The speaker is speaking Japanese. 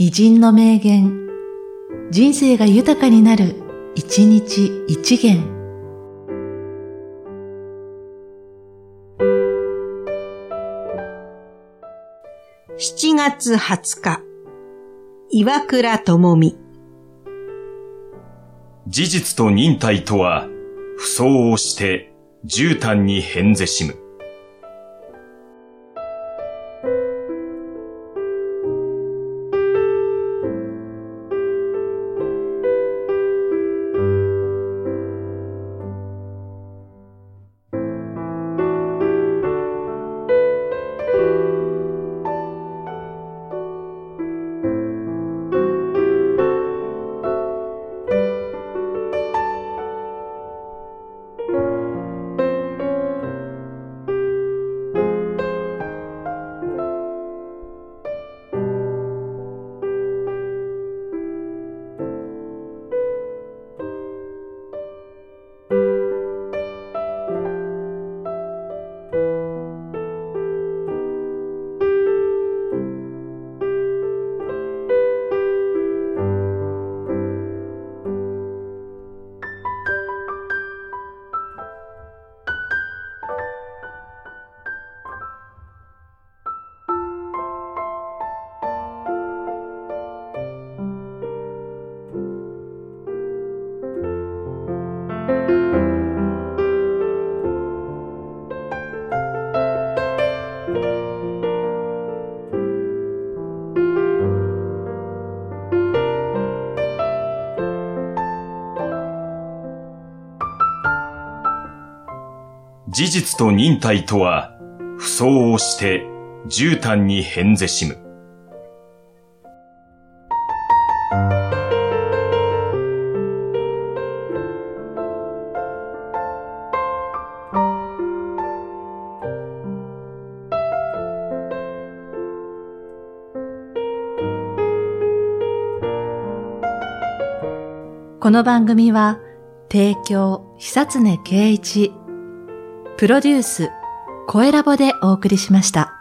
偉人の名言、人生が豊かになる、一日一元。7月20日、岩倉智美。事実と忍耐とは、不相応して、絨毯に変ぜしむ。事実と忍耐とは、不相応して、絨毯に変ぜしむ。この番組は、提供、久常圭一、プロデュース、声ラボでお送りしました。